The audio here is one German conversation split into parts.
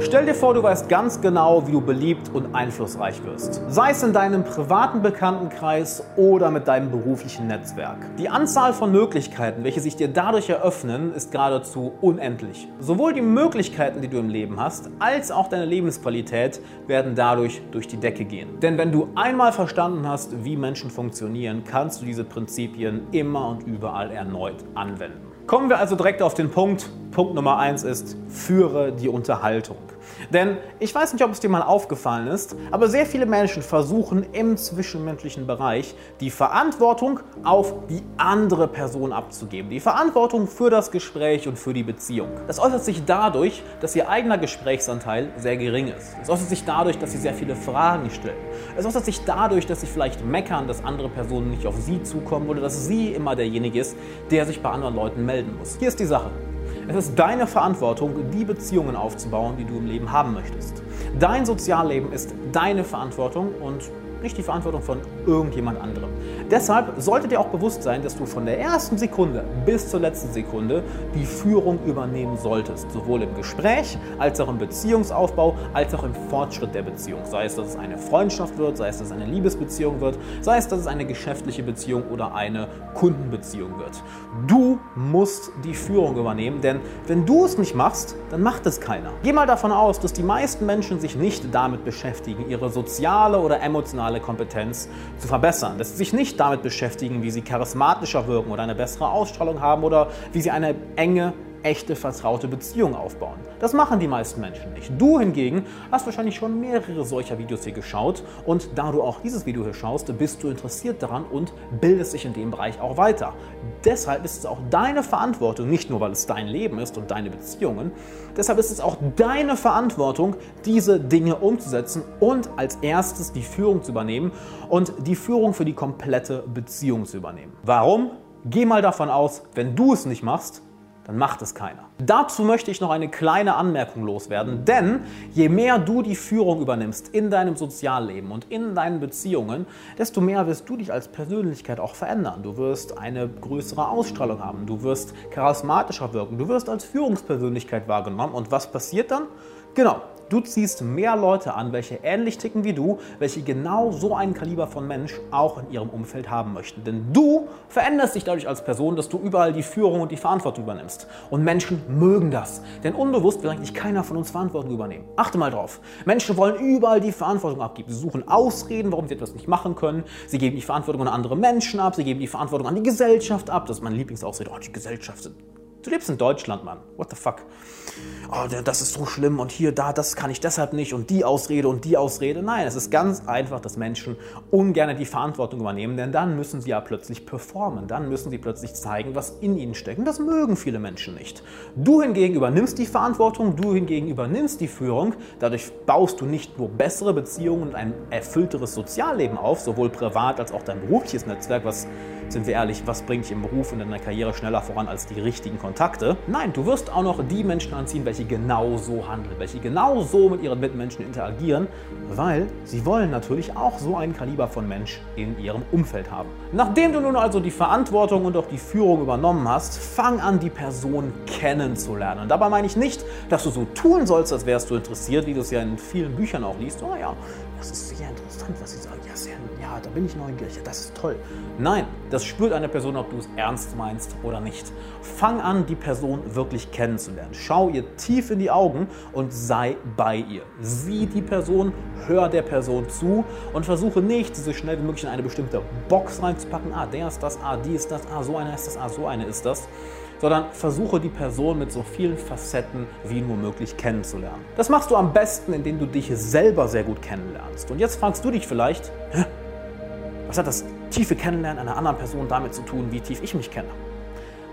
Stell dir vor, du weißt ganz genau, wie du beliebt und einflussreich wirst. Sei es in deinem privaten Bekanntenkreis oder mit deinem beruflichen Netzwerk. Die Anzahl von Möglichkeiten, welche sich dir dadurch eröffnen, ist geradezu unendlich. Sowohl die Möglichkeiten, die du im Leben hast, als auch deine Lebensqualität werden dadurch durch die Decke gehen. Denn wenn du einmal verstanden hast, wie Menschen funktionieren, kannst du diese Prinzipien immer und überall erneut anwenden. Kommen wir also direkt auf den Punkt. Punkt Nummer eins ist, führe die Unterhaltung. Denn ich weiß nicht, ob es dir mal aufgefallen ist, aber sehr viele Menschen versuchen im zwischenmenschlichen Bereich die Verantwortung auf die andere Person abzugeben. Die Verantwortung für das Gespräch und für die Beziehung. Das äußert sich dadurch, dass ihr eigener Gesprächsanteil sehr gering ist. Es äußert sich dadurch, dass sie sehr viele Fragen stellen. Es äußert sich dadurch, dass sie vielleicht meckern, dass andere Personen nicht auf sie zukommen oder dass sie immer derjenige ist, der sich bei anderen Leuten melden muss. Hier ist die Sache. Es ist deine Verantwortung, die Beziehungen aufzubauen, die du im Leben haben möchtest. Dein Sozialleben ist deine Verantwortung und nicht die Verantwortung von irgendjemand anderem. Deshalb sollte dir auch bewusst sein, dass du von der ersten Sekunde bis zur letzten Sekunde die Führung übernehmen solltest. Sowohl im Gespräch, als auch im Beziehungsaufbau, als auch im Fortschritt der Beziehung. Sei es, dass es eine Freundschaft wird, sei es, dass es eine Liebesbeziehung wird, sei es, dass es eine geschäftliche Beziehung oder eine Kundenbeziehung wird. Du musst die Führung übernehmen, denn wenn du es nicht machst, dann macht es keiner. Geh mal davon aus, dass die meisten Menschen sich nicht damit beschäftigen, ihre soziale oder emotionale Kompetenz zu verbessern. Dass sie sich nicht damit beschäftigen, wie sie charismatischer wirken oder eine bessere Ausstrahlung haben oder wie sie eine enge echte, vertraute Beziehung aufbauen. Das machen die meisten Menschen nicht. Du hingegen hast wahrscheinlich schon mehrere solcher Videos hier geschaut und da du auch dieses Video hier schaust, bist du interessiert daran und bildest dich in dem Bereich auch weiter. Deshalb ist es auch deine Verantwortung, nicht nur weil es dein Leben ist und deine Beziehungen, deshalb ist es auch deine Verantwortung, diese Dinge umzusetzen und als erstes die Führung zu übernehmen und die Führung für die komplette Beziehung zu übernehmen. Warum? Geh mal davon aus, wenn du es nicht machst, dann macht es keiner. Dazu möchte ich noch eine kleine Anmerkung loswerden, denn je mehr du die Führung übernimmst in deinem Sozialleben und in deinen Beziehungen, desto mehr wirst du dich als Persönlichkeit auch verändern. Du wirst eine größere Ausstrahlung haben, du wirst charismatischer wirken, du wirst als Führungspersönlichkeit wahrgenommen und was passiert dann? Genau, Du ziehst mehr Leute an, welche ähnlich ticken wie du, welche genau so einen Kaliber von Mensch auch in ihrem Umfeld haben möchten. Denn du veränderst dich dadurch als Person, dass du überall die Führung und die Verantwortung übernimmst. Und Menschen mögen das. Denn unbewusst will eigentlich keiner von uns Verantwortung übernehmen. Achte mal drauf. Menschen wollen überall die Verantwortung abgeben. Sie suchen Ausreden, warum sie etwas nicht machen können. Sie geben die Verantwortung an andere Menschen ab. Sie geben die Verantwortung an die Gesellschaft ab. Das ist mein Lieblingsausrede. Oh, die Gesellschaft. Du lebst in Deutschland, Mann. What the fuck? oh, das ist so schlimm und hier, da, das kann ich deshalb nicht und die Ausrede und die Ausrede. Nein, es ist ganz einfach, dass Menschen ungern die Verantwortung übernehmen, denn dann müssen sie ja plötzlich performen, dann müssen sie plötzlich zeigen, was in ihnen steckt. Und das mögen viele Menschen nicht. Du hingegen übernimmst die Verantwortung, du hingegen übernimmst die Führung. Dadurch baust du nicht nur bessere Beziehungen und ein erfüllteres Sozialleben auf, sowohl privat als auch dein berufliches Netzwerk, was sind wir ehrlich, was bringt dich im Beruf und in deiner Karriere schneller voran als die richtigen Kontakte? Nein, du wirst auch noch die Menschen anziehen, welche genau so handeln, welche genau so mit ihren Mitmenschen interagieren, weil sie wollen natürlich auch so ein Kaliber von Mensch in ihrem Umfeld haben. Nachdem du nun also die Verantwortung und auch die Führung übernommen hast, fang an, die Person kennenzulernen. Und dabei meine ich nicht, dass du so tun sollst, als wärst du interessiert, wie du es ja in vielen Büchern auch liest. Oh ja, das ist sehr interessant, was sie sagen. Ja, sehr, ja, da bin ich neugierig. Das ist toll. Nein, das spürt eine Person, ob du es ernst meinst oder nicht. Fang an, die Person wirklich kennenzulernen. Schau ihr tief in die Augen und sei bei ihr. Sieh die Person, hör der Person zu und versuche nicht, sie so schnell wie möglich in eine bestimmte Box reinzupacken. Ah, der ist das, ah, die ist das, ah, so eine ist das, ah, so eine ist das sondern versuche die Person mit so vielen Facetten wie nur möglich kennenzulernen. Das machst du am besten, indem du dich selber sehr gut kennenlernst. Und jetzt fragst du dich vielleicht, was hat das tiefe Kennenlernen einer anderen Person damit zu tun, wie tief ich mich kenne?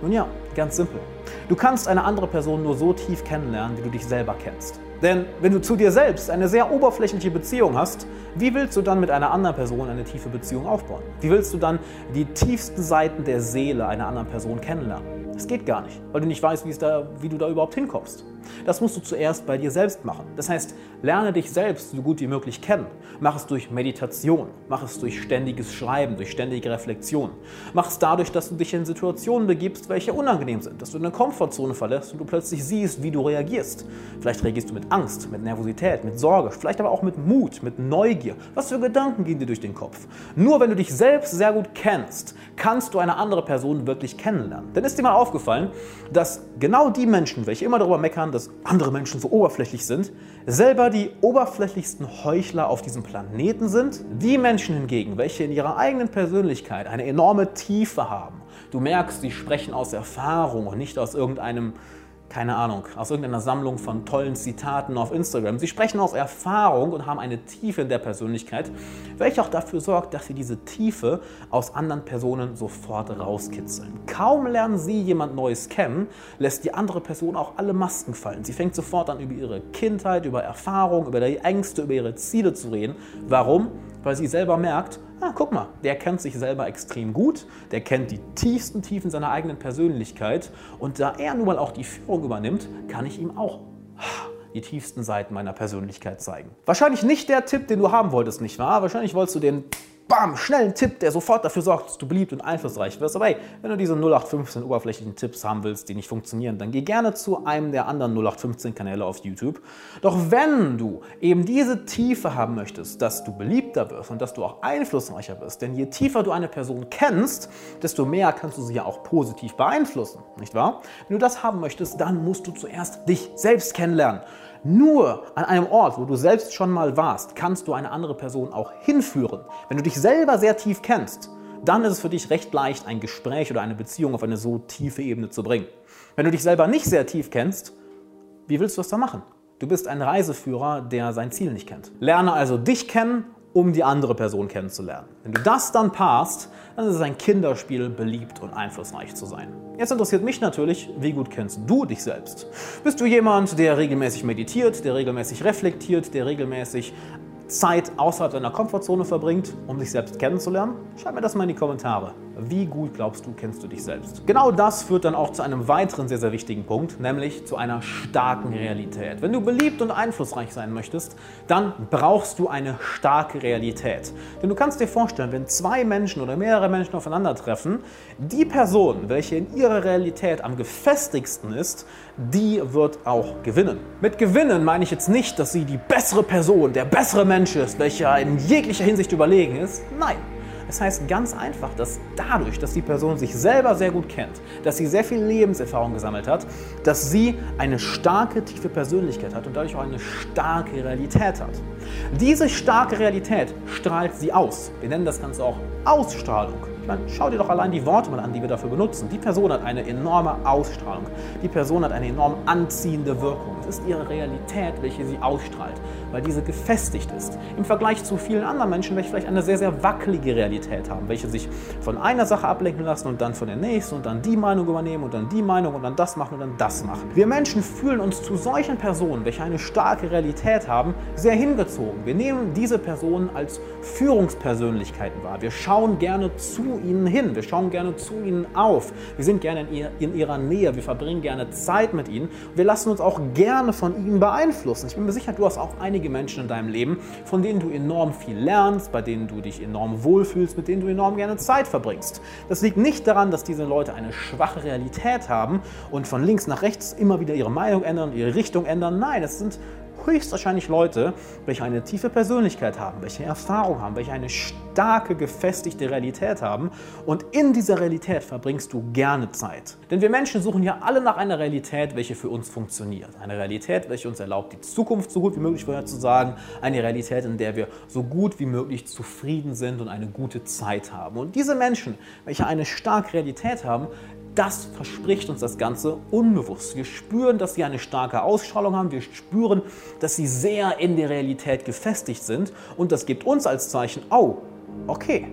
Nun ja, ganz simpel. Du kannst eine andere Person nur so tief kennenlernen, wie du dich selber kennst. Denn wenn du zu dir selbst eine sehr oberflächliche Beziehung hast, wie willst du dann mit einer anderen Person eine tiefe Beziehung aufbauen? Wie willst du dann die tiefsten Seiten der Seele einer anderen Person kennenlernen? Das geht gar nicht, weil du nicht weißt, wie, da, wie du da überhaupt hinkommst. Das musst du zuerst bei dir selbst machen. Das heißt, lerne dich selbst so gut wie möglich kennen. Mach es durch Meditation, mach es durch ständiges Schreiben, durch ständige Reflexion. Mach es dadurch, dass du dich in Situationen begibst, welche unangenehm sind, dass du eine Komfortzone verlässt und du plötzlich siehst, wie du reagierst. Vielleicht reagierst du mit Angst, mit Nervosität, mit Sorge, vielleicht aber auch mit Mut, mit Neugier. Was für Gedanken gehen dir durch den Kopf? Nur wenn du dich selbst sehr gut kennst, kannst du eine andere Person wirklich kennenlernen. Denn ist dir mal aufgefallen, dass genau die Menschen, welche immer darüber meckern, dass andere Menschen so oberflächlich sind, selber die oberflächlichsten Heuchler auf diesem Planeten sind? Die Menschen hingegen, welche in ihrer eigenen Persönlichkeit eine enorme Tiefe haben, du merkst, sie sprechen aus Erfahrung und nicht aus irgendeinem keine Ahnung, aus irgendeiner Sammlung von tollen Zitaten auf Instagram. Sie sprechen aus Erfahrung und haben eine Tiefe in der Persönlichkeit, welche auch dafür sorgt, dass sie diese Tiefe aus anderen Personen sofort rauskitzeln. Kaum lernen sie jemand Neues kennen, lässt die andere Person auch alle Masken fallen. Sie fängt sofort an, über ihre Kindheit, über Erfahrung, über die Ängste, über ihre Ziele zu reden. Warum? Weil sie selber merkt, ah, guck mal, der kennt sich selber extrem gut, der kennt die tiefsten Tiefen seiner eigenen Persönlichkeit und da er nun mal auch die Führung übernimmt, kann ich ihm auch die tiefsten Seiten meiner Persönlichkeit zeigen. Wahrscheinlich nicht der Tipp, den du haben wolltest, nicht wahr? Wahrscheinlich wolltest du den bam, schnellen Tipp, der sofort dafür sorgt, dass du beliebt und einflussreich wirst. Aber hey, wenn du diese 0815 oberflächlichen Tipps haben willst, die nicht funktionieren, dann geh gerne zu einem der anderen 0815 Kanäle auf YouTube. Doch wenn du eben diese Tiefe haben möchtest, dass du beliebter wirst und dass du auch einflussreicher wirst, denn je tiefer du eine Person kennst, desto mehr kannst du sie ja auch positiv beeinflussen, nicht wahr? Wenn du das haben möchtest, dann musst du zuerst dich selbst kennenlernen. Nur an einem Ort, wo du selbst schon mal warst, kannst du eine andere Person auch hinführen. Wenn du dich selber sehr tief kennst, dann ist es für dich recht leicht, ein Gespräch oder eine Beziehung auf eine so tiefe Ebene zu bringen. Wenn du dich selber nicht sehr tief kennst, wie willst du das da machen? Du bist ein Reiseführer, der sein Ziel nicht kennt. Lerne also dich kennen um die andere Person kennenzulernen. Wenn du das dann passt, dann ist es ein Kinderspiel, beliebt und einflussreich zu sein. Jetzt interessiert mich natürlich, wie gut kennst du dich selbst? Bist du jemand, der regelmäßig meditiert, der regelmäßig reflektiert, der regelmäßig Zeit außerhalb deiner Komfortzone verbringt, um sich selbst kennenzulernen? Schreib mir das mal in die Kommentare. Wie gut glaubst du, kennst du dich selbst? Genau das führt dann auch zu einem weiteren sehr, sehr wichtigen Punkt, nämlich zu einer starken Realität. Wenn du beliebt und einflussreich sein möchtest, dann brauchst du eine starke Realität. Denn du kannst dir vorstellen, wenn zwei Menschen oder mehrere Menschen aufeinandertreffen, die Person, welche in ihrer Realität am gefestigsten ist, die wird auch gewinnen. Mit gewinnen meine ich jetzt nicht, dass sie die bessere Person, der bessere Mensch ist, welcher in jeglicher Hinsicht überlegen ist. Nein. Es heißt ganz einfach, dass dadurch, dass die Person sich selber sehr gut kennt, dass sie sehr viel Lebenserfahrung gesammelt hat, dass sie eine starke, tiefe Persönlichkeit hat und dadurch auch eine starke Realität hat. Diese starke Realität strahlt sie aus. Wir nennen das Ganze auch Ausstrahlung. Ich schau dir doch allein die Worte mal an, die wir dafür benutzen. Die Person hat eine enorme Ausstrahlung. Die Person hat eine enorm anziehende Wirkung. Es ist ihre Realität, welche sie ausstrahlt, weil diese gefestigt ist. Im Vergleich zu vielen anderen Menschen, welche vielleicht eine sehr, sehr wackelige Realität haben, welche sich von einer Sache ablenken lassen und dann von der nächsten und dann die Meinung übernehmen und dann die Meinung und dann das machen und dann das machen. Wir Menschen fühlen uns zu solchen Personen, welche eine starke Realität haben, sehr hingezogen. Wir nehmen diese Personen als Führungspersönlichkeiten wahr. Wir schauen gerne zu ihnen hin. Wir schauen gerne zu ihnen auf. Wir sind gerne in, ihr, in ihrer Nähe. Wir verbringen gerne Zeit mit ihnen. Wir lassen uns auch gerne von ihnen beeinflussen. Ich bin mir sicher, du hast auch einige Menschen in deinem Leben, von denen du enorm viel lernst, bei denen du dich enorm wohlfühlst, mit denen du enorm gerne Zeit verbringst. Das liegt nicht daran, dass diese Leute eine schwache Realität haben und von links nach rechts immer wieder ihre Meinung ändern, ihre Richtung ändern. Nein, es sind höchstwahrscheinlich Leute, welche eine tiefe Persönlichkeit haben, welche Erfahrung haben, welche eine starke, gefestigte Realität haben. Und in dieser Realität verbringst du gerne Zeit. Denn wir Menschen suchen ja alle nach einer Realität, welche für uns funktioniert. Eine Realität, welche uns erlaubt, die Zukunft so gut wie möglich vorherzusagen. Eine Realität, in der wir so gut wie möglich zufrieden sind und eine gute Zeit haben. Und diese Menschen, welche eine starke Realität haben, das verspricht uns das Ganze unbewusst. Wir spüren, dass sie eine starke Ausstrahlung haben. Wir spüren, dass sie sehr in der Realität gefestigt sind. Und das gibt uns als Zeichen, oh, okay,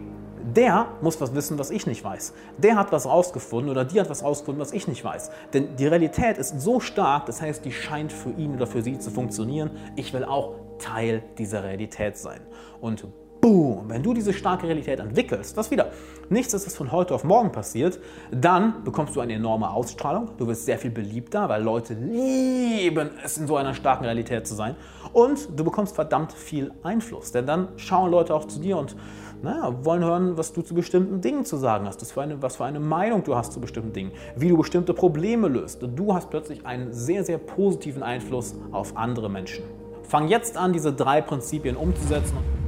der muss was wissen, was ich nicht weiß. Der hat was rausgefunden oder die hat was rausgefunden, was ich nicht weiß. Denn die Realität ist so stark, das heißt, die scheint für ihn oder für sie zu funktionieren. Ich will auch Teil dieser Realität sein. Und boom, wenn du diese starke Realität entwickelst, was wieder nichts ist, was von heute auf morgen passiert, dann bekommst du eine enorme Ausstrahlung, du wirst sehr viel beliebter, weil Leute lieben es, in so einer starken Realität zu sein und du bekommst verdammt viel Einfluss, denn dann schauen Leute auch zu dir und naja, wollen hören, was du zu bestimmten Dingen zu sagen hast, was für, eine, was für eine Meinung du hast zu bestimmten Dingen, wie du bestimmte Probleme löst. Du hast plötzlich einen sehr, sehr positiven Einfluss auf andere Menschen. Fang jetzt an, diese drei Prinzipien umzusetzen.